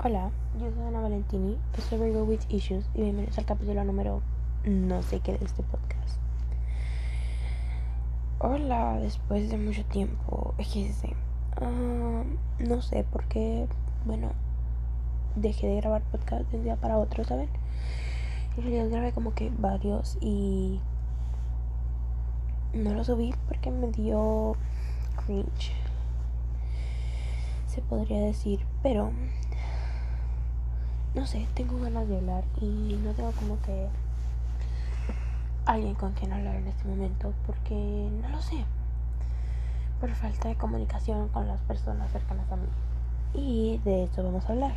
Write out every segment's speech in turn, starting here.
Hola, yo soy Ana Valentini, soy Virgo with Issues y bienvenidos al capítulo número no sé qué de este podcast. Hola, después de mucho tiempo, uh, no sé por qué, bueno, dejé de grabar podcast de un día para otro, ¿saben? En realidad grabé como que varios y no lo subí porque me dio cringe, se podría decir, pero no sé, tengo ganas de hablar y no tengo como que alguien con quien hablar en este momento porque no lo sé. Por falta de comunicación con las personas cercanas a mí. Y de eso vamos a hablar.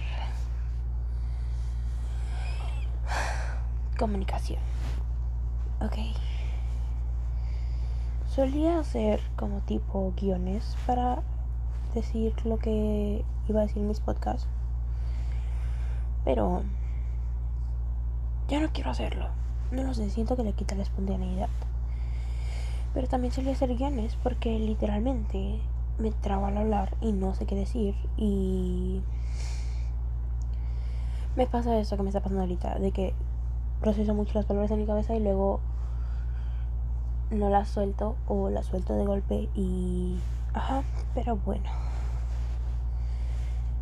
Comunicación. Ok. Solía hacer como tipo guiones para decir lo que iba a decir en mis podcasts pero ya no quiero hacerlo. No lo sé, siento que le quita la espontaneidad. Pero también solía hacer guiones porque literalmente me trabo al hablar y no sé qué decir. Y me pasa eso que me está pasando ahorita, de que proceso mucho las palabras en mi cabeza y luego no las suelto o las suelto de golpe y... Ajá, pero bueno.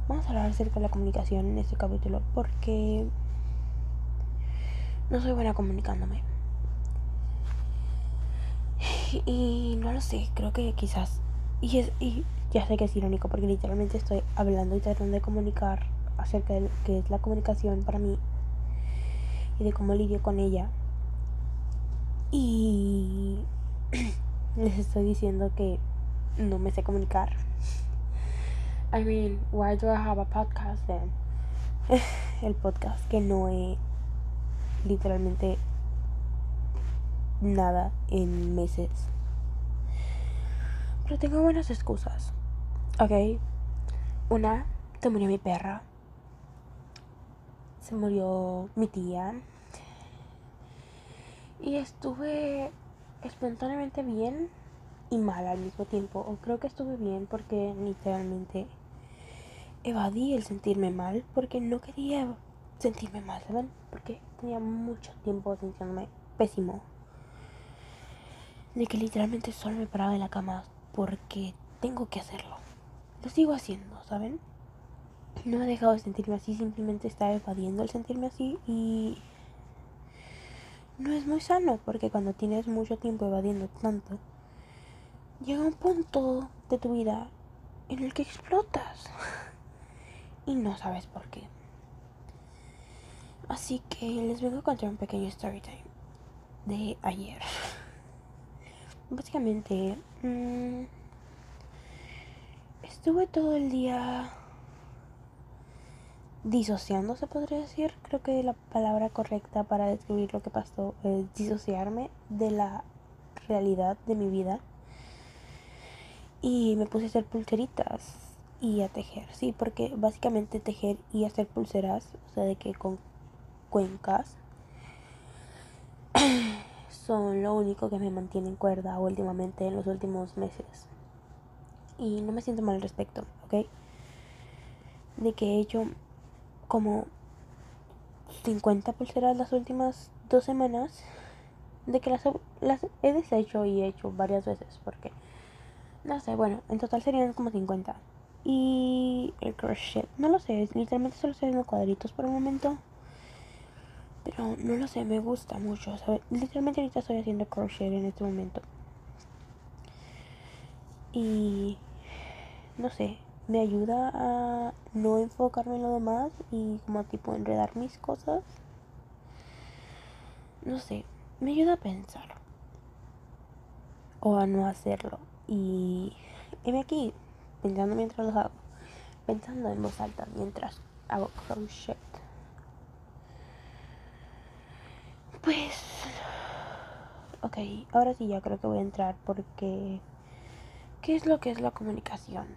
Vamos a hablar acerca de la comunicación en este capítulo porque no soy buena comunicándome. Y no lo sé, creo que quizás... Y, es, y ya sé que es irónico porque literalmente estoy hablando y tratando de comunicar acerca de lo que es la comunicación para mí y de cómo lidio con ella. Y les estoy diciendo que no me sé comunicar. I mean, why do I have a podcast then? El podcast que no he literalmente nada en meses. Pero tengo buenas excusas. Ok. Una, se murió mi perra. Se murió mi tía. Y estuve espontáneamente bien y mal al mismo tiempo. O creo que estuve bien porque literalmente evadí el sentirme mal porque no quería sentirme mal, ¿saben? Porque tenía mucho tiempo sintiéndome pésimo. De que literalmente solo me paraba de la cama porque tengo que hacerlo. Lo sigo haciendo, ¿saben? No he dejado de sentirme así, simplemente estaba evadiendo el sentirme así y no es muy sano porque cuando tienes mucho tiempo evadiendo tanto, llega un punto de tu vida en el que explotas y no sabes por qué. Así que les vengo a contar un pequeño story time de ayer. Básicamente, mm, estuve todo el día disociando, se podría decir. Creo que la palabra correcta para describir lo que pasó es disociarme de la realidad de mi vida. Y me puse a hacer pulseritas y a tejer, sí, porque básicamente tejer y hacer pulseras, o sea, de que con cuencas son lo único que me mantiene en cuerda últimamente en los últimos meses. Y no me siento mal al respecto, ¿ok? De que he hecho como 50 pulseras las últimas dos semanas. De que las, las he deshecho y he hecho varias veces, porque no sé, bueno, en total serían como 50. Y el crochet, no lo sé, literalmente solo estoy haciendo cuadritos por el momento. Pero no lo sé, me gusta mucho. Literalmente ahorita estoy haciendo crochet en este momento. Y no sé, me ayuda a no enfocarme en lo demás y como tipo enredar mis cosas. No sé, me ayuda a pensar. O a no hacerlo. Y aquí, pensando mientras lo hago, pensando en voz alta mientras hago crochet. Pues, ok, ahora sí ya creo que voy a entrar porque, ¿qué es lo que es la comunicación?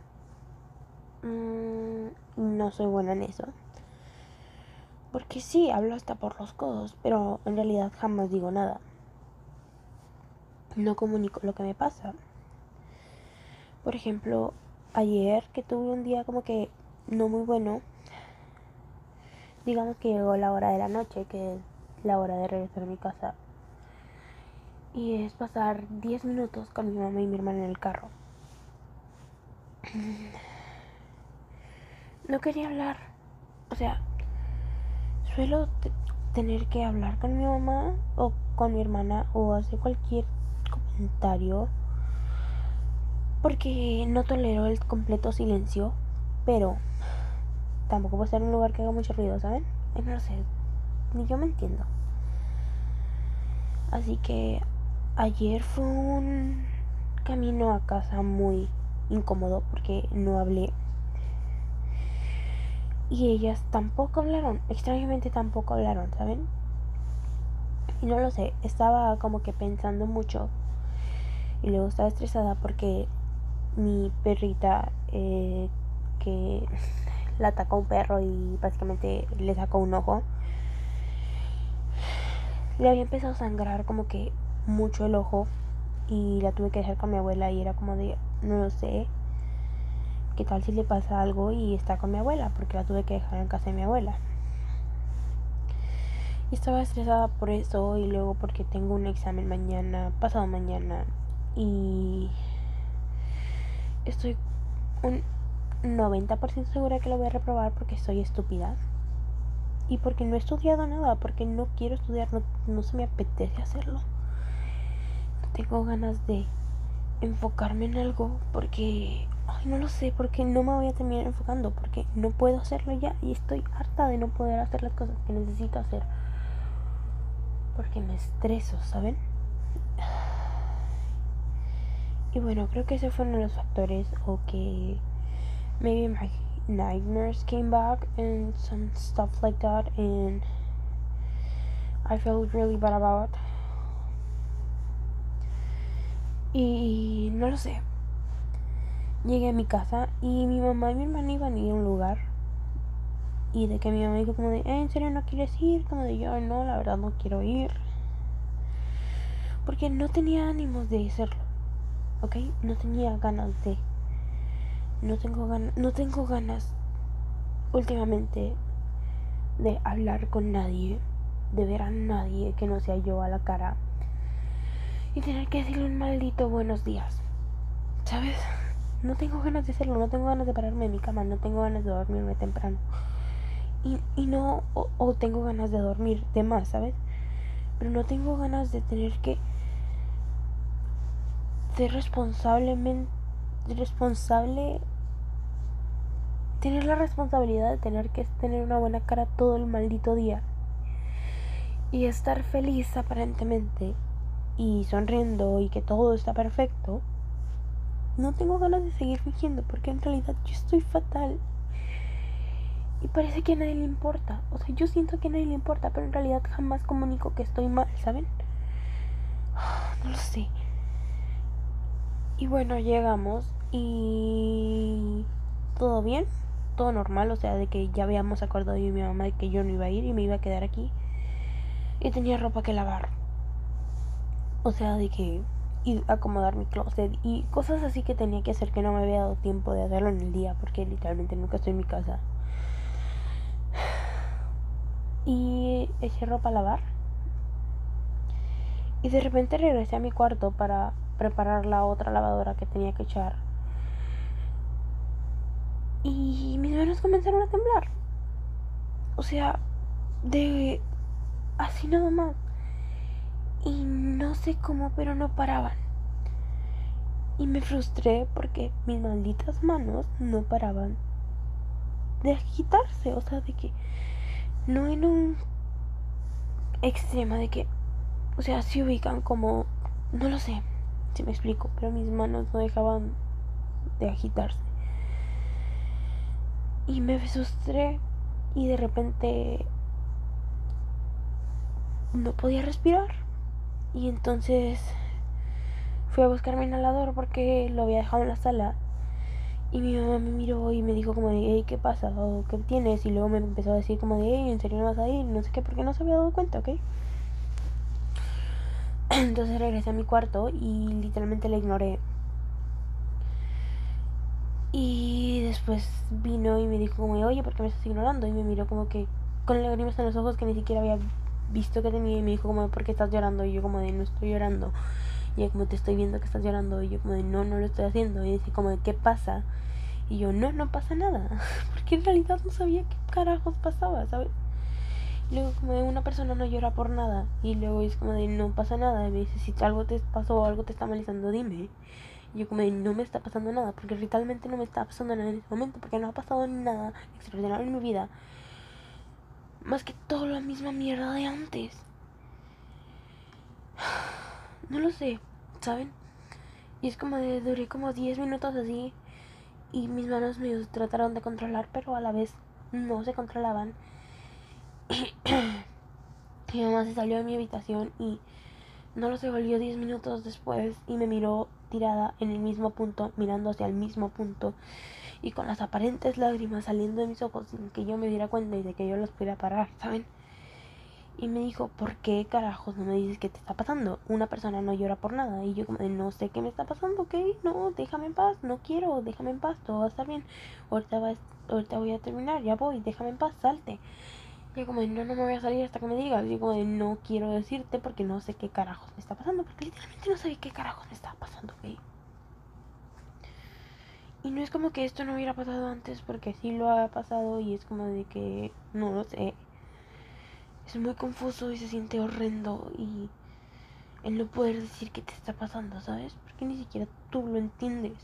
Mm, no soy buena en eso. Porque sí, hablo hasta por los codos, pero en realidad jamás digo nada. No comunico lo que me pasa. Por ejemplo, ayer que tuve un día como que no muy bueno, digamos que llegó la hora de la noche, que es la hora de regresar a mi casa. Y es pasar 10 minutos con mi mamá y mi hermana en el carro. No quería hablar. O sea, suelo tener que hablar con mi mamá o con mi hermana o hacer cualquier comentario porque no tolero el completo silencio, pero tampoco puedo estar en un lugar que haga mucho ruido, ¿saben? No lo sé, ni yo me entiendo. Así que ayer fue un camino a casa muy incómodo porque no hablé. Y ellas tampoco hablaron, extrañamente tampoco hablaron, ¿saben? Y no lo sé, estaba como que pensando mucho. Y luego estaba estresada porque mi perrita eh, que la atacó un perro y básicamente le sacó un ojo. Le había empezado a sangrar como que mucho el ojo y la tuve que dejar con mi abuela y era como de, no lo sé, qué tal si le pasa algo y está con mi abuela, porque la tuve que dejar en casa de mi abuela. Y estaba estresada por eso y luego porque tengo un examen mañana, pasado mañana y estoy un 90% segura que lo voy a reprobar porque soy estúpida. Y porque no he estudiado nada, porque no quiero estudiar, no, no se me apetece hacerlo. No tengo ganas de enfocarme en algo porque, ay, no lo sé, porque no me voy a terminar enfocando, porque no puedo hacerlo ya y estoy harta de no poder hacer las cosas que necesito hacer. Porque me estreso, ¿saben? Y bueno, creo que ese fue uno de los factores o que maybe my nightmares came back and some stuff like that and I felt really bad about. Y no lo sé. Llegué a mi casa y mi mamá y mi hermana iban a ir a un lugar. Y de que mi mamá dijo como de ¿Eh, ¿en serio no quieres ir? como de yo no la verdad no quiero ir porque no tenía ánimos de hacerlo ok no tenía ganas de no tengo ganas, no tengo ganas últimamente de hablar con nadie, de ver a nadie que no sea yo a la cara y tener que decirle un maldito buenos días. ¿Sabes? No tengo ganas de hacerlo, no tengo ganas de pararme en mi cama, no tengo ganas de dormirme temprano. Y, y no, o, o tengo ganas de dormir de más, ¿sabes? Pero no tengo ganas de tener que ser responsablemente responsable tener la responsabilidad de tener que tener una buena cara todo el maldito día y estar feliz aparentemente y sonriendo y que todo está perfecto, no tengo ganas de seguir fingiendo porque en realidad yo estoy fatal. Y parece que a nadie le importa. O sea, yo siento que a nadie le importa, pero en realidad jamás comunico que estoy mal, ¿saben? No lo sé. Y bueno, llegamos y todo bien todo normal, o sea, de que ya habíamos acordado yo y mi mamá de que yo no iba a ir y me iba a quedar aquí. Y tenía ropa que lavar. O sea, de que y acomodar mi closet y cosas así que tenía que hacer que no me había dado tiempo de hacerlo en el día porque literalmente nunca estoy en mi casa. Y eché ropa a lavar. Y de repente regresé a mi cuarto para preparar la otra lavadora que tenía que echar y mis manos comenzaron a temblar. O sea, de así nada más. Y no sé cómo, pero no paraban. Y me frustré porque mis malditas manos no paraban de agitarse. O sea, de que no en un extremo de que, o sea, se ubican como, no lo sé, si me explico, pero mis manos no dejaban de agitarse. Y me frustré y de repente no podía respirar. Y entonces fui a buscar mi inhalador porque lo había dejado en la sala. Y mi mamá me miró y me dijo como de, hey, ¿qué pasa? ¿O qué tienes? Y luego me empezó a decir como de, hey, ¿en serio no vas a ir? No sé qué, porque no se había dado cuenta, ¿ok? Entonces regresé a mi cuarto y literalmente la ignoré. Y después vino y me dijo como, oye, ¿por qué me estás ignorando? Y me miró como que, con lágrimas en los ojos que ni siquiera había visto que tenía y me dijo como, ¿por qué estás llorando? Y yo como de, no estoy llorando. Y como, te estoy viendo que estás llorando. Y yo como de, no, no lo estoy haciendo. Y dice como, ¿qué pasa? Y yo, no, no pasa nada. Porque en realidad no sabía qué carajos pasaba, ¿sabes? Luego como de, una persona no llora por nada. Y luego es como de, no pasa nada. Y me dice, si algo te pasó o algo te está malizando, dime. Y yo como de, no me está pasando nada. Porque realmente no me está pasando nada en este momento. Porque no ha pasado nada extraordinario en mi vida. Más que todo la misma mierda de antes. No lo sé, ¿saben? Y es como de, duré como 10 minutos así. Y mis manos me trataron de controlar, pero a la vez no se controlaban. Mi mamá se salió de mi habitación y no lo se volvió 10 minutos después y me miró tirada en el mismo punto, mirando hacia el mismo punto y con las aparentes lágrimas saliendo de mis ojos sin que yo me diera cuenta y de que yo los pudiera parar, ¿saben? Y me dijo, ¿por qué carajos no me dices qué te está pasando? Una persona no llora por nada. Y yo como, no sé qué me está pasando, ¿ok? No, déjame en paz, no quiero, déjame en paz, todo va a estar bien. Ahorita, va, ahorita voy a terminar, ya voy, déjame en paz, salte. Y como, no, no me voy a salir hasta que me digas. Y como, no quiero decirte porque no sé qué carajos me está pasando. Porque literalmente no sabía qué carajos me estaba pasando, ¿ok? Y no es como que esto no hubiera pasado antes, porque sí lo ha pasado y es como de que, no lo sé. Es muy confuso y se siente horrendo y el no poder decir qué te está pasando, ¿sabes? Porque ni siquiera tú lo entiendes.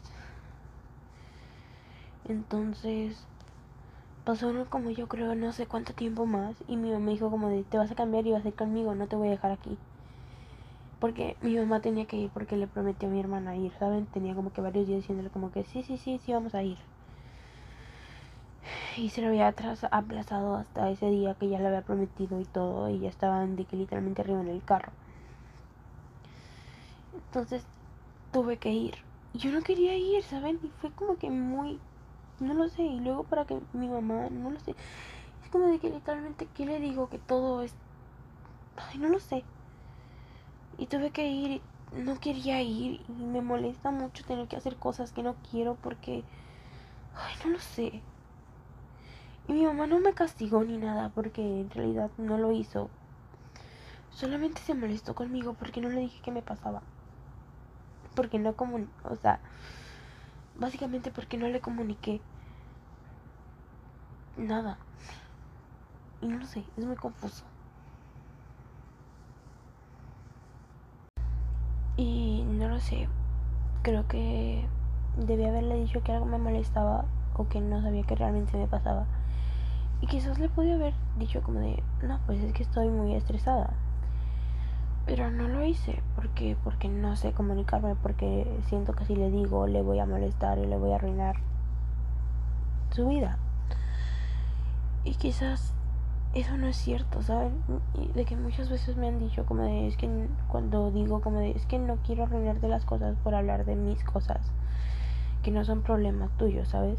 Entonces, pasó como yo creo no sé cuánto tiempo más y mi mamá dijo como de, te vas a cambiar y vas a ir conmigo, no te voy a dejar aquí. Porque mi mamá tenía que ir porque le prometió a mi hermana ir, ¿saben? Tenía como que varios días diciéndole como que sí, sí, sí, sí, vamos a ir. Y se lo había aplazado hasta ese día que ya le había prometido y todo. Y ya estaban de que literalmente arriba en el carro. Entonces tuve que ir. Yo no quería ir, ¿saben? Y fue como que muy... No lo sé. Y luego para que mi mamá... No lo sé. Es como de que literalmente, ¿qué le digo? Que todo es... Ay, no lo sé. Y tuve que ir, no quería ir y me molesta mucho tener que hacer cosas que no quiero porque... Ay, no lo sé. Y mi mamá no me castigó ni nada porque en realidad no lo hizo. Solamente se molestó conmigo porque no le dije qué me pasaba. Porque no como... O sea... Básicamente porque no le comuniqué. Nada. Y no lo sé, es muy confuso. Y no lo sé, creo que debía haberle dicho que algo me molestaba o que no sabía que realmente me pasaba. Y quizás le podía haber dicho como de, no, pues es que estoy muy estresada. Pero no lo hice porque porque no sé comunicarme, porque siento que si le digo le voy a molestar y le voy a arruinar su vida. Y quizás eso no es cierto, ¿saben? de que muchas veces me han dicho como de, es que cuando digo como de, es que no quiero arruinar de las cosas por hablar de mis cosas, que no son problemas tuyos, ¿sabes?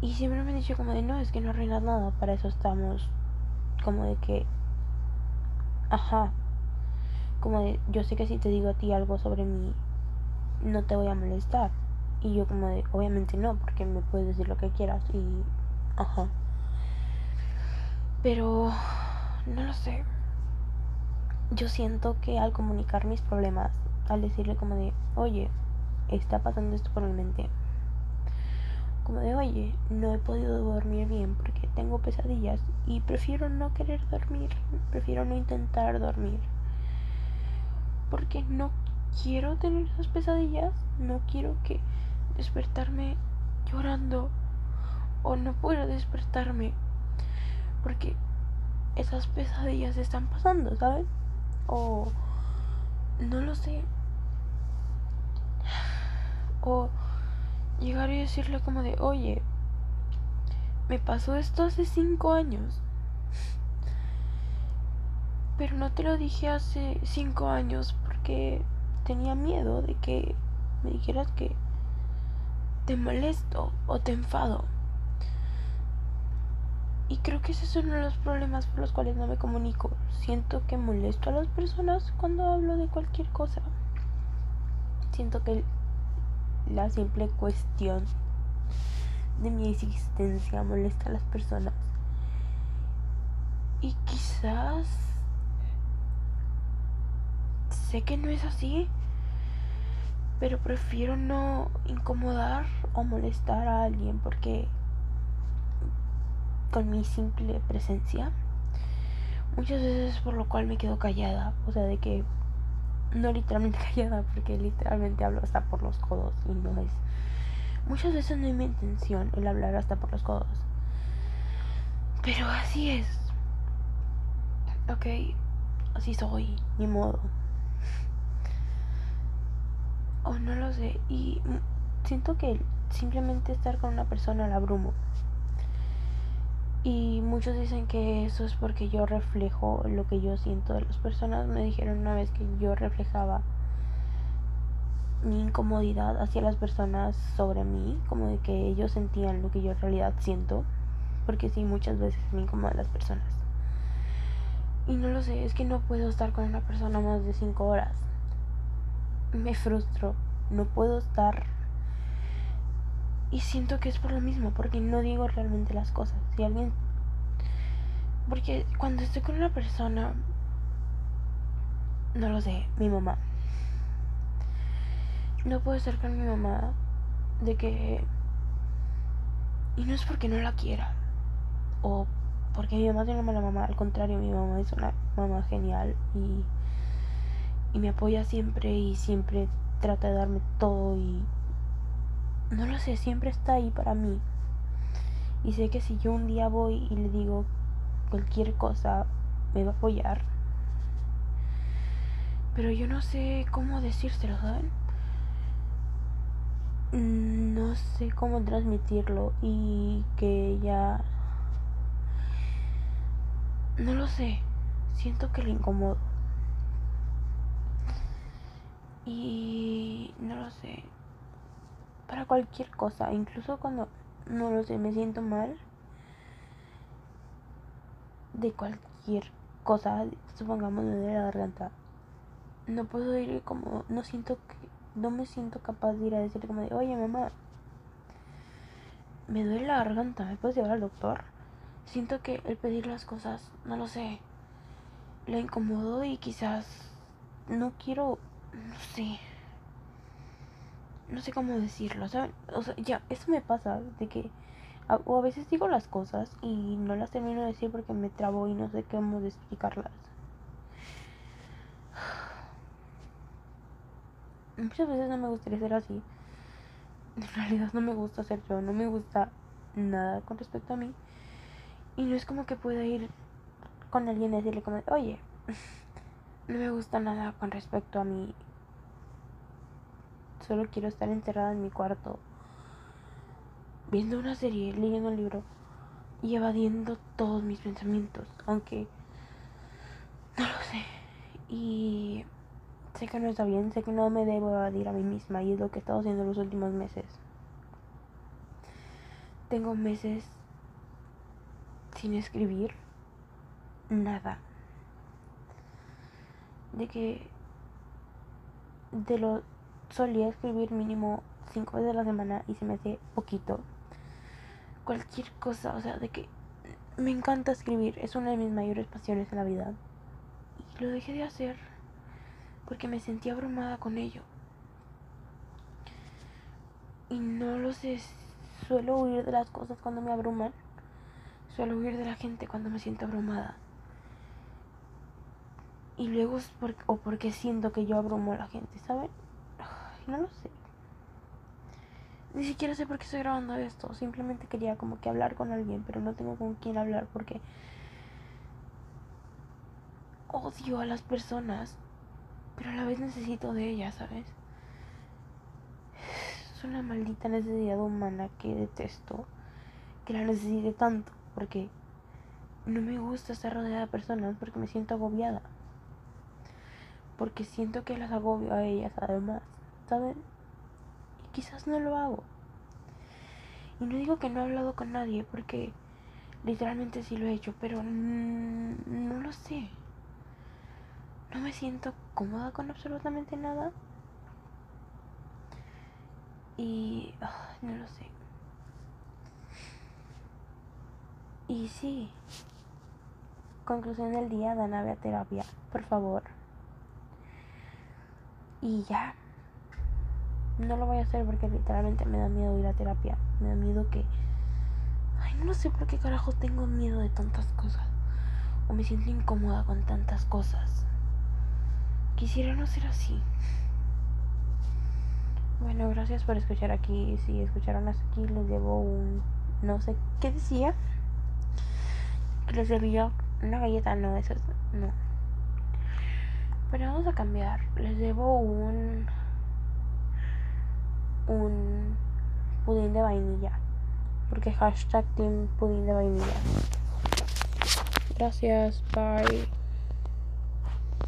Y siempre me han dicho como de, no, es que no arruinas nada, para eso estamos, como de que, ajá, como de, yo sé que si te digo a ti algo sobre mí, no te voy a molestar. Y yo como de, obviamente no, porque me puedes decir lo que quieras y, ajá. Pero no lo sé. Yo siento que al comunicar mis problemas, al decirle como de, oye, está pasando esto por mi mente. Como de, oye, no he podido dormir bien porque tengo pesadillas y prefiero no querer dormir, prefiero no intentar dormir. Porque no quiero tener esas pesadillas, no quiero que despertarme llorando o no puedo despertarme porque esas pesadillas están pasando, ¿sabes? O no lo sé. O llegar y decirle como de, oye, me pasó esto hace cinco años. Pero no te lo dije hace cinco años porque tenía miedo de que me dijeras que te molesto o te enfado. Y creo que ese es uno de los problemas por los cuales no me comunico. Siento que molesto a las personas cuando hablo de cualquier cosa. Siento que la simple cuestión de mi existencia molesta a las personas. Y quizás sé que no es así, pero prefiero no incomodar o molestar a alguien porque con mi simple presencia muchas veces por lo cual me quedo callada, o sea, de que no literalmente callada porque literalmente hablo hasta por los codos y no es muchas veces no es mi intención el hablar hasta por los codos. Pero así es. Ok, así soy, ni modo. O no lo sé. Y siento que simplemente estar con una persona la abrumo. Y muchos dicen que eso es porque yo reflejo lo que yo siento de las personas. Me dijeron una vez que yo reflejaba mi incomodidad hacia las personas sobre mí, como de que ellos sentían lo que yo en realidad siento, porque sí, muchas veces me incomodan las personas. Y no lo sé, es que no puedo estar con una persona más de 5 horas. Me frustro, no puedo estar. Y siento que es por lo mismo, porque no digo realmente las cosas. Si alguien... Porque cuando estoy con una persona, no lo sé, mi mamá no puedo estar con mi mamá de que... Y no es porque no la quiera. O porque mi mamá tiene una mala mamá. Al contrario, mi mamá es una mamá genial y, y me apoya siempre y siempre trata de darme todo y... No lo sé, siempre está ahí para mí. Y sé que si yo un día voy y le digo cualquier cosa, me va a apoyar. Pero yo no sé cómo decírselo, ¿saben? No sé cómo transmitirlo y que ella no lo sé siento que le incomodo y no lo sé para cualquier cosa incluso cuando no lo sé me siento mal de cualquier cosa supongamos de la garganta no puedo ir como no siento que no me siento capaz de ir a decirle como de, oye mamá, me duele la garganta, ¿me puedes llevar al doctor? Siento que el pedir las cosas, no lo sé, la incomodo y quizás no quiero, no sé, no sé cómo decirlo, ¿saben? O sea, ya, eso me pasa, de que o a veces digo las cosas y no las termino de decir porque me trabo y no sé cómo explicarlas. muchas veces no me gustaría ser así. En realidad no me gusta ser yo, no me gusta nada con respecto a mí. Y no es como que pueda ir con alguien y decirle como, oye, no me gusta nada con respecto a mí. Solo quiero estar encerrada en mi cuarto, viendo una serie, leyendo un libro y evadiendo todos mis pensamientos, aunque no lo sé. Y Sé que no está bien, sé que no me debo evadir a mí misma y es lo que he estado haciendo los últimos meses. Tengo meses sin escribir nada. De que de lo solía escribir mínimo cinco veces a la semana y se me hace poquito. Cualquier cosa, o sea, de que me encanta escribir, es una de mis mayores pasiones en la vida. Y lo dejé de hacer porque me sentía abrumada con ello. Y no lo sé, suelo huir de las cosas cuando me abruman. Suelo huir de la gente cuando me siento abrumada. Y luego porque, o porque siento que yo abrumo a la gente, ¿saben? No lo sé. Ni siquiera sé por qué estoy grabando esto. Simplemente quería como que hablar con alguien, pero no tengo con quién hablar porque odio a las personas pero a la vez necesito de ella, ¿sabes? Es una maldita necesidad humana que detesto, que la necesite tanto, porque no me gusta estar rodeada de personas porque me siento agobiada. Porque siento que las agobio a ellas además, ¿saben? Y quizás no lo hago. Y no digo que no he hablado con nadie porque literalmente sí lo he hecho, pero no lo sé no me siento cómoda con absolutamente nada. Y no lo sé. Y sí, conclusión del día, Dana, ve a terapia, por favor. Y ya. No lo voy a hacer porque literalmente me da miedo ir a terapia. Me da miedo que... Ay, no sé por qué carajo tengo miedo de tantas cosas. O me siento incómoda con tantas cosas. Quisiera no ser así. Bueno, gracias por escuchar aquí. Si escucharon hasta aquí, les debo un... No sé qué decía. Les debía una galleta, no, eso es... No. Pero vamos a cambiar. Les debo un un pudín de vainilla. Porque hashtag team pudín de vainilla. Gracias, bye.